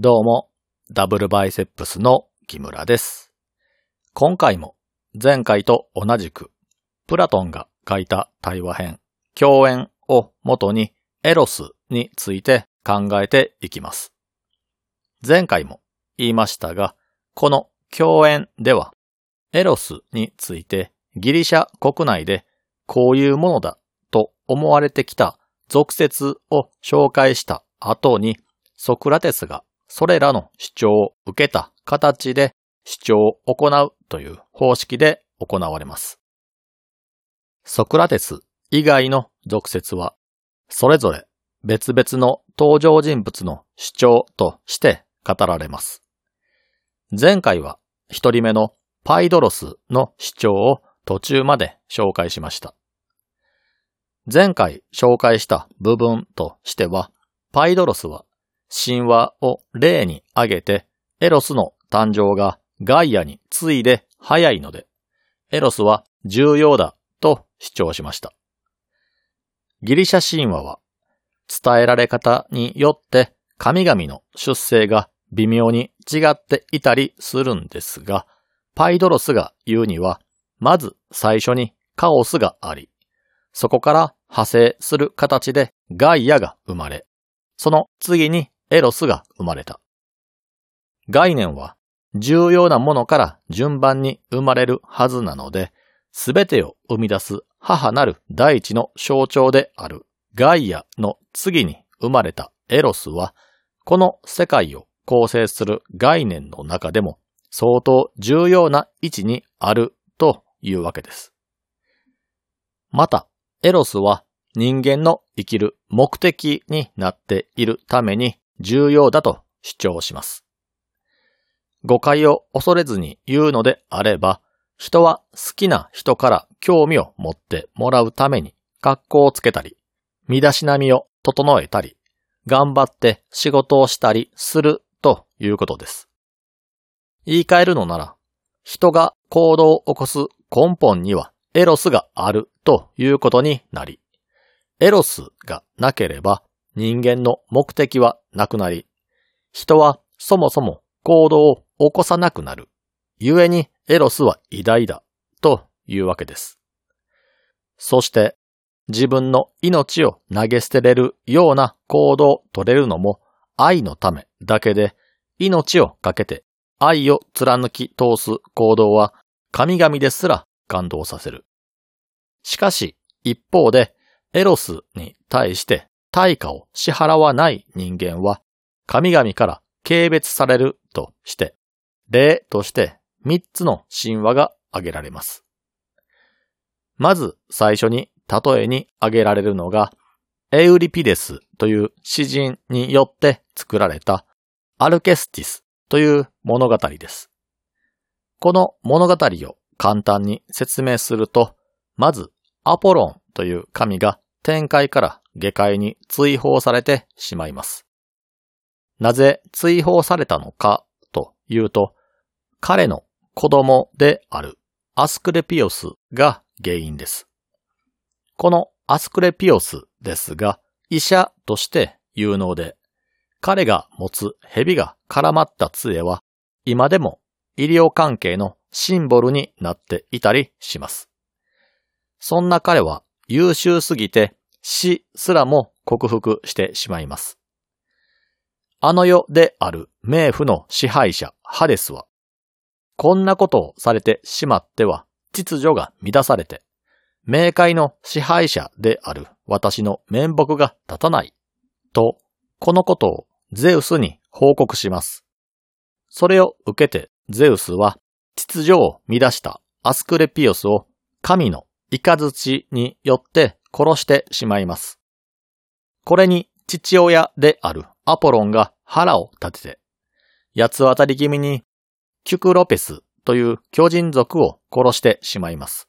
どうも、ダブルバイセップスの木村です。今回も前回と同じく、プラトンが書いた対話編、共演を元にエロスについて考えていきます。前回も言いましたが、この共演では、エロスについてギリシャ国内でこういうものだと思われてきた俗説を紹介した後に、ソクラテスがそれらの主張を受けた形で主張を行うという方式で行われます。ソクラテス以外の俗説は、それぞれ別々の登場人物の主張として語られます。前回は一人目のパイドロスの主張を途中まで紹介しました。前回紹介した部分としては、パイドロスは神話を例に挙げて、エロスの誕生がガイアに次いで早いので、エロスは重要だと主張しました。ギリシャ神話は、伝えられ方によって神々の出生が微妙に違っていたりするんですが、パイドロスが言うには、まず最初にカオスがあり、そこから派生する形でガイアが生まれ、その次にエロスが生まれた。概念は重要なものから順番に生まれるはずなので、すべてを生み出す母なる大地の象徴であるガイアの次に生まれたエロスは、この世界を構成する概念の中でも相当重要な位置にあるというわけです。また、エロスは人間の生きる目的になっているために重要だと主張します。誤解を恐れずに言うのであれば、人は好きな人から興味を持ってもらうために格好をつけたり、身だしなみを整えたり、頑張って仕事をしたりするということです。言い換えるのなら、人が行動を起こす根本にはエロスがあるということになり、エロスがなければ人間の目的はなくなり、人はそもそも行動を起こさなくなる。故にエロスは偉大だというわけです。そして自分の命を投げ捨てれるような行動を取れるのも愛のためだけで命をかけて愛を貫き通す行動は神々ですら感動させる。しかし一方でエロスに対して対価を支払わない人間は神々から軽蔑されるとして、例として三つの神話が挙げられます。まず最初に例えに挙げられるのが、エウリピデスという詩人によって作られたアルケスティスという物語です。この物語を簡単に説明すると、まずアポロンという神が天界から下界に追放されてしまいます。なぜ追放されたのかというと、彼の子供であるアスクレピオスが原因です。このアスクレピオスですが、医者として有能で、彼が持つ蛇が絡まった杖は、今でも医療関係のシンボルになっていたりします。そんな彼は優秀すぎて死すらも克服してしまいます。あの世である冥府の支配者ハデスは、こんなことをされてしまっては秩序が乱されて、冥界の支配者である私の面目が立たない、と、このことをゼウスに報告します。それを受けてゼウスは秩序を乱したアスクレピオスを神の雷によって殺してしまいます。これに父親であるアポロンが腹を立てて、八つ渡り気味にキュクロペスという巨人族を殺してしまいます。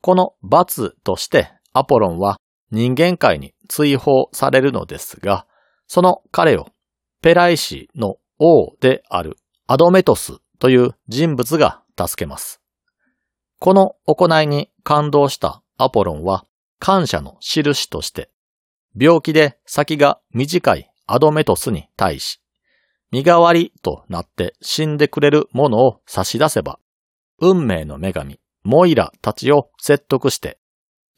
この罰としてアポロンは人間界に追放されるのですが、その彼をペライシの王であるアドメトスという人物が助けます。この行いに感動したアポロンは感謝の印として、病気で先が短いアドメトスに対し、身代わりとなって死んでくれるものを差し出せば、運命の女神、モイラたちを説得して、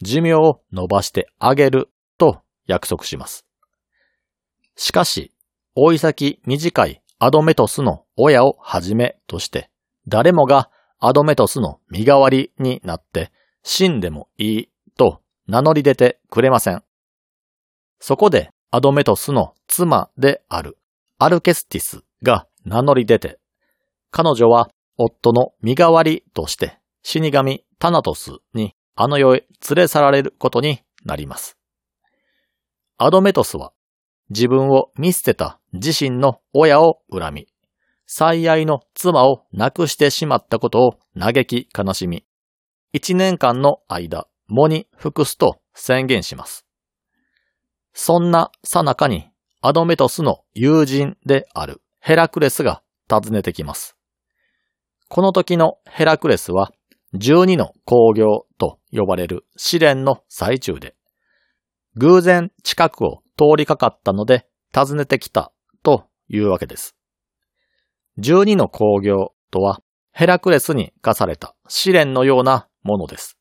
寿命を伸ばしてあげると約束します。しかし、追い先短いアドメトスの親をはじめとして、誰もがアドメトスの身代わりになって死んでもいいと名乗り出てくれません。そこでアドメトスの妻であるアルケスティスが名乗り出て、彼女は夫の身代わりとして死神タナトスにあの世へ連れ去られることになります。アドメトスは自分を見捨てた自身の親を恨み、最愛の妻を亡くしてしまったことを嘆き悲しみ、一年間の間、喪に服すと宣言します。そんなさなかにアドメトスの友人であるヘラクレスが訪ねてきます。この時のヘラクレスは12の工業と呼ばれる試練の最中で、偶然近くを通りかかったので訪ねてきたというわけです。12の工業とはヘラクレスに課された試練のようなものです。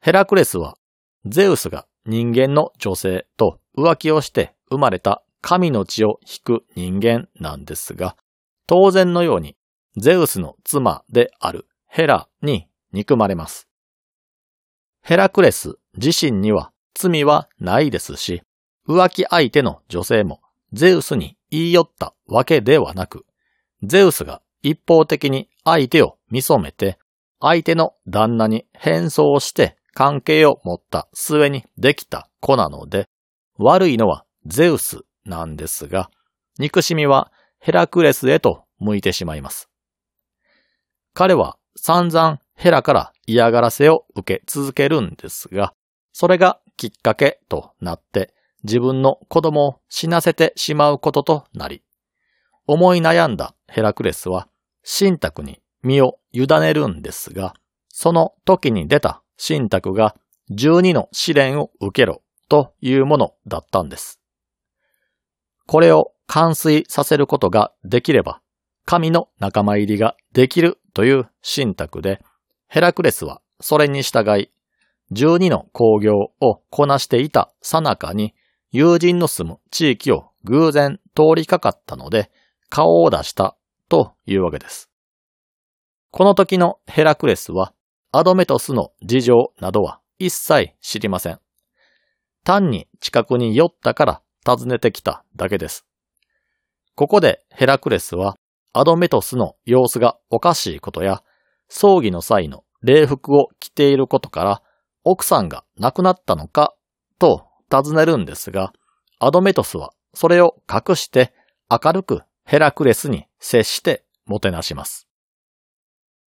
ヘラクレスはゼウスが人間の女性と浮気をして生まれた神の血を引く人間なんですが、当然のようにゼウスの妻であるヘラに憎まれます。ヘラクレス自身には罪はないですし、浮気相手の女性もゼウスに言い寄ったわけではなく、ゼウスが一方的に相手を見初めて、相手の旦那に変装して関係を持った末にできた子なので、悪いのはゼウスなんですが、憎しみはヘラクレスへと向いてしまいます。彼は散々ヘラから嫌がらせを受け続けるんですが、それがきっかけとなって自分の子供を死なせてしまうこととなり、思い悩んだヘラクレスは信託に身を委ねるんですが、その時に出た信託が12の試練を受けろというものだったんです。これを完遂させることができれば、神の仲間入りができるという信託で、ヘラクレスはそれに従い、12の工業をこなしていたさなかに、友人の住む地域を偶然通りかかったので、顔を出したというわけです。この時のヘラクレスは、アドメトスの事情などは一切知りません。単に近くに寄ったから訪ねてきただけです。ここでヘラクレスはアドメトスの様子がおかしいことや、葬儀の際の礼服を着ていることから、奥さんが亡くなったのか、と尋ねるんですが、アドメトスはそれを隠して明るくヘラクレスに接してもてなします。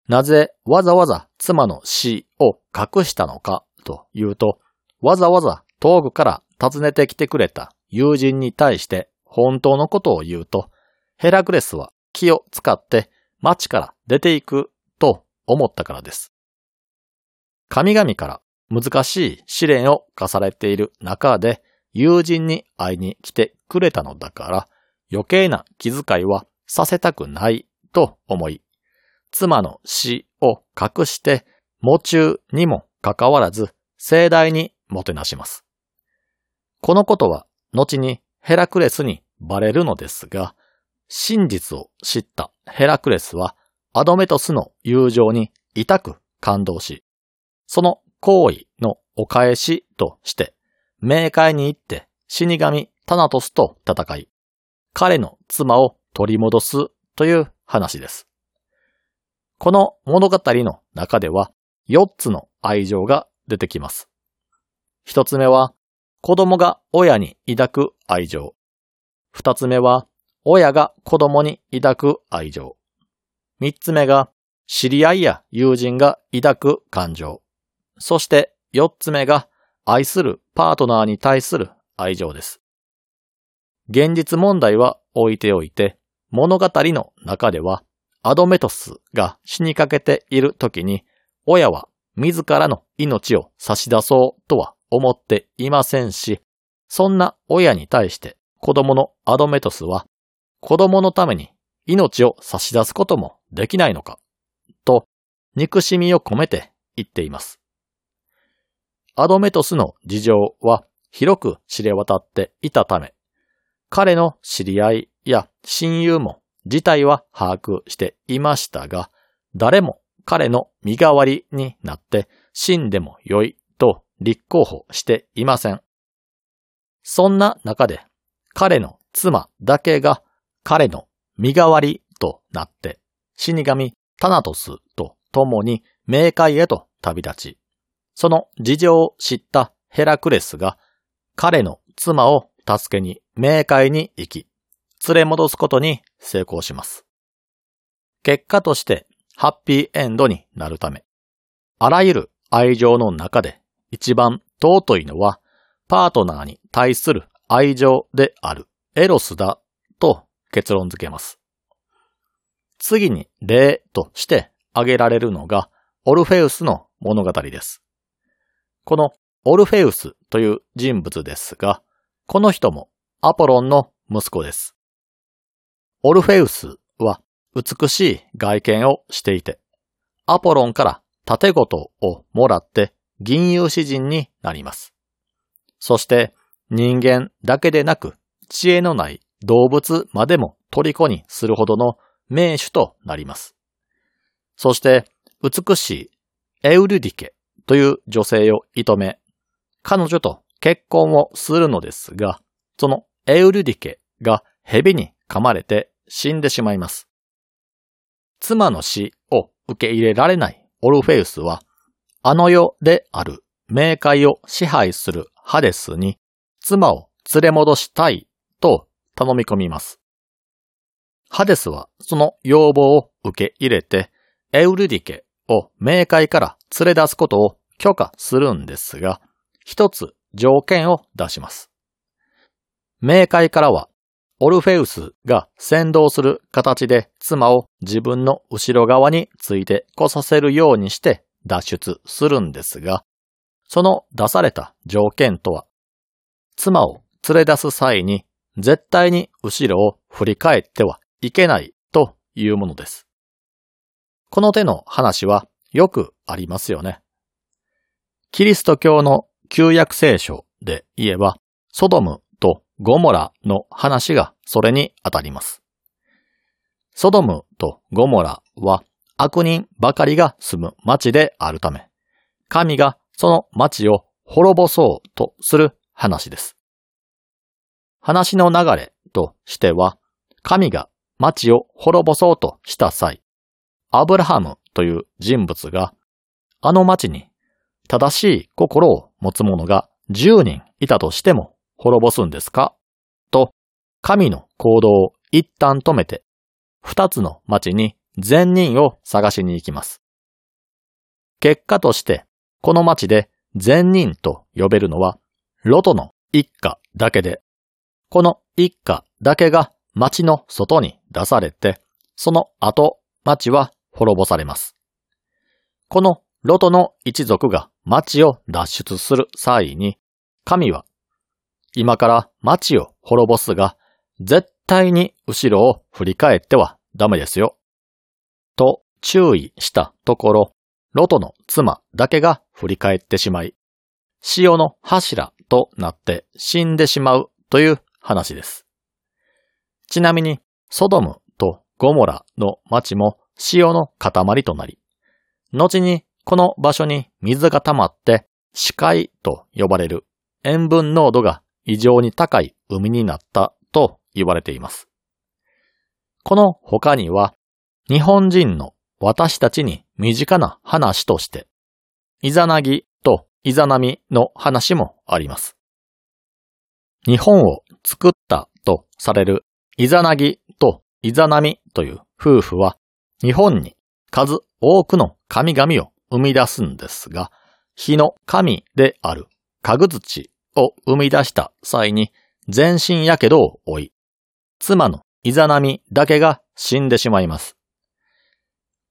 なぜわざわざ妻の死を隠したのかというと、わざわざ遠くから訪ねてきてくれた友人に対して本当のことを言うと、ヘラクレスは気を使って町から出ていくと思ったからです。神々から難しい試練を課されている中で友人に会いに来てくれたのだから余計な気遣いはさせたくないと思い、妻の死を隠して喪中にもかかわらず盛大にもてなします。このことは後にヘラクレスにバレるのですが、真実を知ったヘラクレスはアドメトスの友情に痛く感動し、その行為のお返しとして、冥界に行って死神タナトスと戦い、彼の妻を取り戻すという話です。この物語の中では4つの愛情が出てきます。一つ目は子供が親に抱く愛情。二つ目は親が子供に抱く愛情。三つ目が、知り合いや友人が抱く感情。そして四つ目が、愛するパートナーに対する愛情です。現実問題は置いておいて、物語の中では、アドメトスが死にかけている時に、親は自らの命を差し出そうとは思っていませんし、そんな親に対して子供のアドメトスは子供のために命を差し出すこともできないのか、と憎しみを込めて言っています。アドメトスの事情は広く知れ渡っていたため、彼の知り合いや親友も事態は把握していましたが、誰も彼の身代わりになって死んでもよいと立候補していません。そんな中で彼の妻だけが彼の身代わりとなって死神タナトスと共に冥界へと旅立ち、その事情を知ったヘラクレスが彼の妻を助けに冥界に行き、連れ戻すことに成功します。結果としてハッピーエンドになるため、あらゆる愛情の中で一番尊いのはパートナーに対する愛情であるエロスだと結論付けます。次に例として挙げられるのがオルフェウスの物語です。このオルフェウスという人物ですが、この人もアポロンの息子です。オルフェウスは美しい外見をしていて、アポロンから盾事をもらって銀融詩人になります。そして人間だけでなく知恵のない動物までも虜にするほどの名手となります。そして美しいエウルディケという女性を射止め、彼女と結婚をするのですが、そのエウルディケが蛇に噛まれて死んでしまいます。妻の死を受け入れられないオルフェウスは、あの世である冥界を支配するハデスに妻を連れ戻したいと頼み込みます。ハデスはその要望を受け入れて、エウルディケを冥界から連れ出すことを許可するんですが、一つ条件を出します。冥界からは、オルフェウスが先導する形で妻を自分の後ろ側について来させるようにして脱出するんですが、その出された条件とは、妻を連れ出す際に絶対に後ろを振り返ってはいけないというものです。この手の話はよくありますよね。キリスト教の旧約聖書で言えば、ソドムゴモラの話がそれに当たります。ソドムとゴモラは悪人ばかりが住む町であるため、神がその町を滅ぼそうとする話です。話の流れとしては、神が町を滅ぼそうとした際、アブラハムという人物が、あの町に正しい心を持つ者が10人いたとしても滅ぼすんですか？と、神の行動を一旦止めて、二つの町に善人を探しに行きます。結果として、この町で善人と呼べるのは、ロトの一家だけで、この一家だけが町の外に出されて、その後、町は滅ぼされます。このロトの一族が町を脱出する際に、神は、今から町を滅ぼすが、絶対に後ろを振り返ってはダメですよ。と注意したところ、ロトの妻だけが振り返ってしまい、潮の柱となって死んでしまうという話です。ちなみに、ソドムとゴモラの町も潮の塊となり、後にこの場所に水が溜まって死海と呼ばれる塩分濃度が異常に高い海になったと言われています。この他には日本人の私たちに身近な話として、イザナギとイザナミの話もあります。日本を作ったとされるイザナギとイザナミという夫婦は日本に数多くの神々を生み出すんですが、火の神である家具土を生み出した際に全身火傷を負い、妻のイザナミだけが死んでしまいます。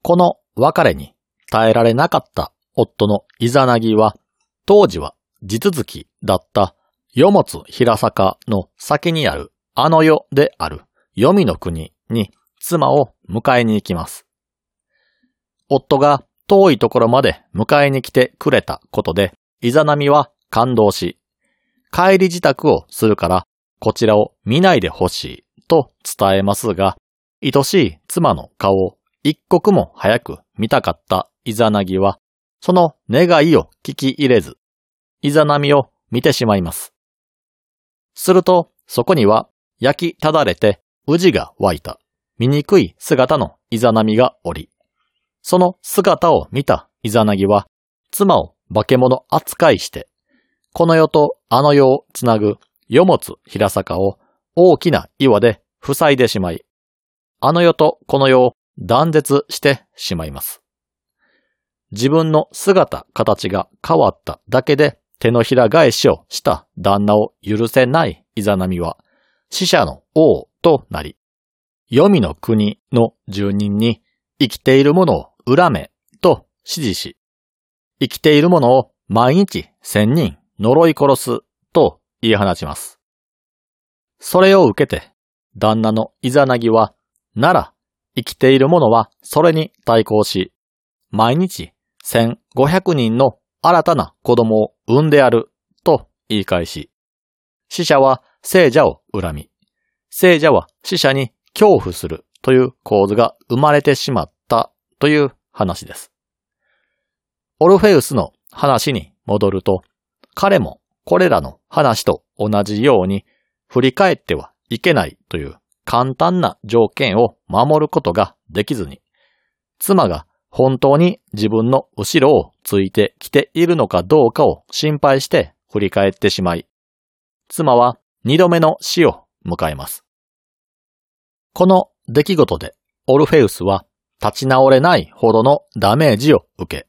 この別れに耐えられなかった夫のイザナギは、当時は地続きだった世物平坂の先にあるあの世である黄泉の国に妻を迎えに行きます。夫が遠いところまで迎えに来てくれたことで、イザナミは感動し、帰り自宅をするからこちらを見ないでほしいと伝えますが、愛しい妻の顔を一刻も早く見たかったイザナギは、その願いを聞き入れず、イザナミを見てしまいます。すると、そこには焼きただれて宇治が湧いた醜い姿のイザナミがおり、その姿を見たイザナギは、妻を化け物扱いして、この世とあの世をつなぐ世物平坂を大きな岩で塞いでしまい、あの世とこの世を断絶してしまいます。自分の姿、形が変わっただけで手のひら返しをした旦那を許せないイザナミは、死者の王となり、黄泉の国の住人に生きているものを恨めと指示し、生きているものを毎日千人呪い殺すと言い放ちます。それを受けて、旦那のイザナギは、なら、生きている者はそれに対抗し、毎日1500人の新たな子供を産んでやると言い返し、死者は聖者を恨み、聖者は死者に恐怖するという構図が生まれてしまったという話です。オルフェウスの話に戻ると、彼もこれらの話と同じように振り返ってはいけないという簡単な条件を守ることができずに、妻が本当に自分の後ろをついてきているのかどうかを心配して振り返ってしまい、妻は二度目の死を迎えます。この出来事でオルフェウスは立ち直れないほどのダメージを受け、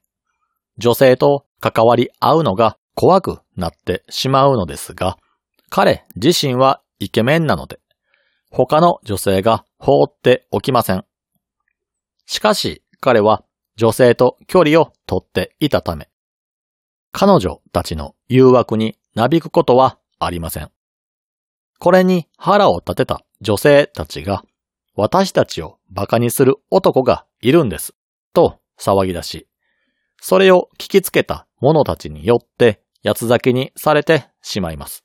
女性と関わり合うのが怖くなってしまうのですが、彼自身はイケメンなので、他の女性が放っておきません。しかし彼は女性と距離をとっていたため、彼女たちの誘惑になびくことはありません。これに腹を立てた女性たちが、私たちを馬鹿にする男がいるんです、と騒ぎ出し、それを聞きつけた者たちによって八つ咲きにされてしまいます。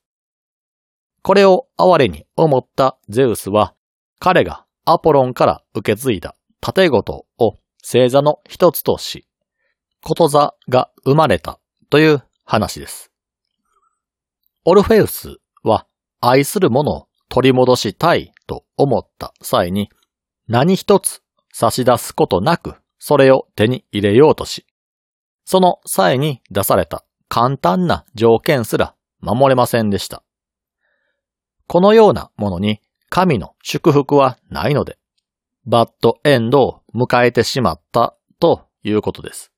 これを哀れに思ったゼウスは、彼がアポロンから受け継いだ盾事を星座の一つとし、こと座が生まれたという話です。オルフェウスは愛する者を取り戻したいと思った際に何一つ差し出すことなくそれを手に入れようとし、その際に出された簡単な条件すら守れませんでした。このようなものに神の祝福はないので、バッドエンドを迎えてしまったということです。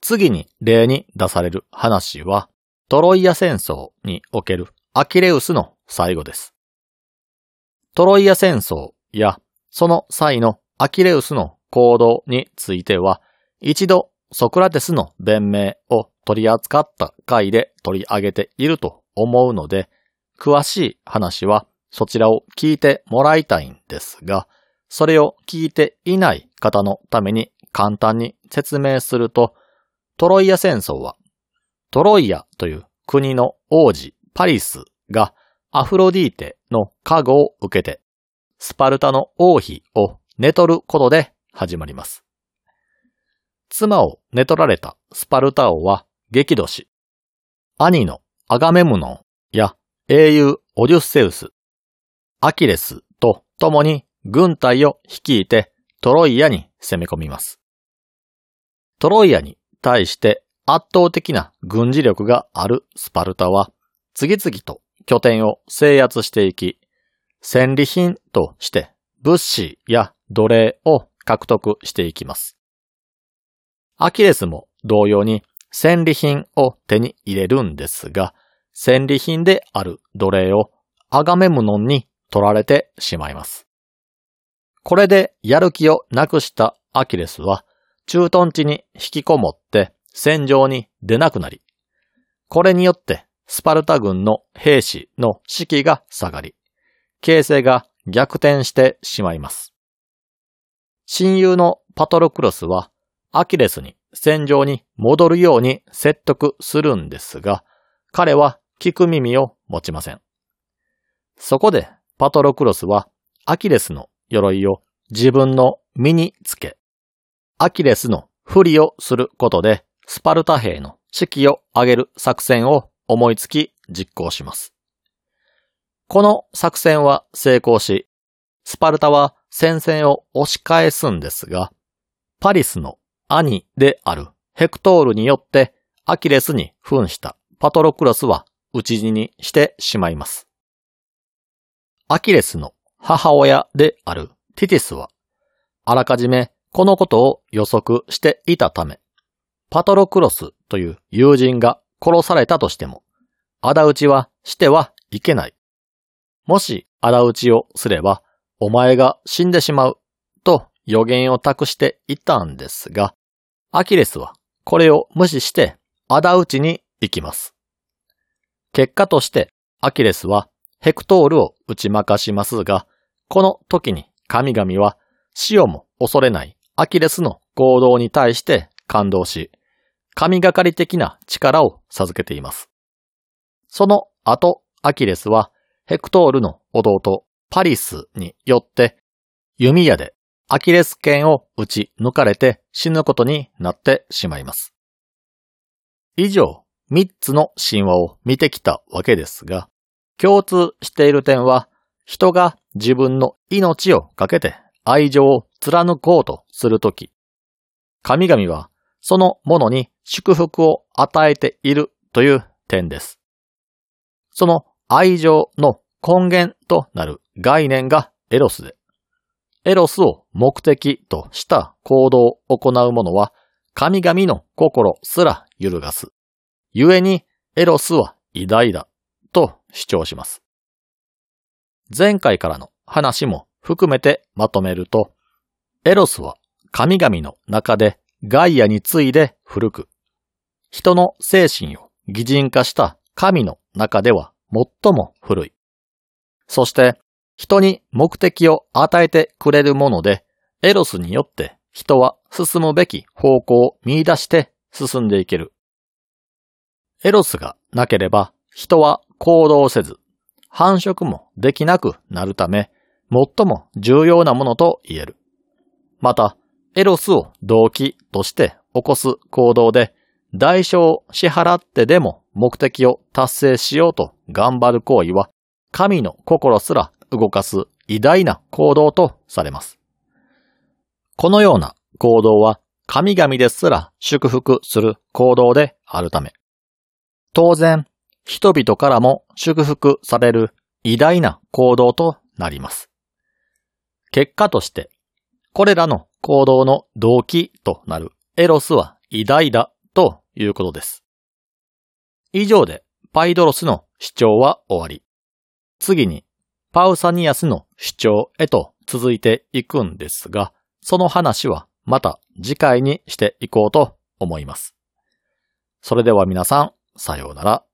次に例に出される話は、トロイア戦争におけるアキレウスの最後です。トロイア戦争やその際のアキレウスの行動については、一度ソクラテスの弁明を取り扱った回で取り上げていると思うので、詳しい話はそちらを聞いてもらいたいんですが、それを聞いていない方のために簡単に説明すると、トロイア戦争は、トロイアという国の王子パリスがアフロディーテの加護を受けて、スパルタの王妃を寝取ることで始まります。妻を寝取られたスパルタ王は激怒し、兄のアガメムノンや英雄オデュッセウス、アキレスと共に軍隊を率いてトロイアに攻め込みます。トロイアに対して圧倒的な軍事力があるスパルタは次々と拠点を制圧していき、戦利品として物資や奴隷を獲得していきます。アキレスも同様に戦利品を手に入れるんですが、戦利品である奴隷をアガメムノンに取られてしまいます。これでやる気をなくしたアキレスは、駐屯地に引きこもって戦場に出なくなり、これによってスパルタ軍の兵士の士気が下がり、形勢が逆転してしまいます。親友のパトロクロスはアキレスに戦場に戻るように説得するんですが、彼は聞く耳を持ちません。そこでパトロクロスはアキレスの鎧を自分の身につけ、アキレスの不利をすることでスパルタ兵の士気を上げる作戦を思いつき実行します。この作戦は成功し、スパルタは戦線を押し返すんですが、パリスの兄であるヘクトールによってアキレスに扮したパトロクロスは討ち死にしてしまいます。アキレスの母親であるティティスは、あらかじめこのことを予測していたため、パトロクロスという友人が殺されたとしても、仇討ちはしてはいけない。もし仇討ちをすれば、お前が死んでしまう、と予言を託していたんですが、アキレスはこれを無視して仇討ちに行きます。結果としてアキレスはヘクトールを打ち負かしますが、この時に神々は死をも恐れないアキレスの行動に対して感動し、神がかり的な力を授けています。その後、アキレスはヘクトールの弟パリスによって弓矢でアキレス腱を打ち抜かれて死ぬことになってしまいます。以上、三つの神話を見てきたわけですが、共通している点は、人が自分の命をかけて愛情を貫こうとするとき、神々はそのものに祝福を与えているという点です。その愛情の根源となる概念がエロスで、エロスを目的とした行動を行う者は神々の心すら揺るがす。故にエロスは偉大だと主張します。前回からの話も含めてまとめると、エロスは神々の中でガイアに次いで古く、人の精神を擬人化した神の中では最も古い。そして人に目的を与えてくれるもので、エロスによって人は進むべき方向を見出して進んでいける。エロスがなければ人は行動せず、繁殖もできなくなるため、最も重要なものと言える。また、エロスを動機として起こす行動で、代償を支払ってでも目的を達成しようと頑張る行為は、神の心すら動かす偉大な行動とされます。このような行動は神々ですら祝福する行動であるため、当然、人々からも祝福される偉大な行動となります。結果として、これらの行動の動機となるエロスは偉大だということです。以上でパイドロスの主張は終わり。次にパウサニアスの主張へと続いていくんですが、その話はまた次回にしていこうと思います。それでは皆さん、さようなら。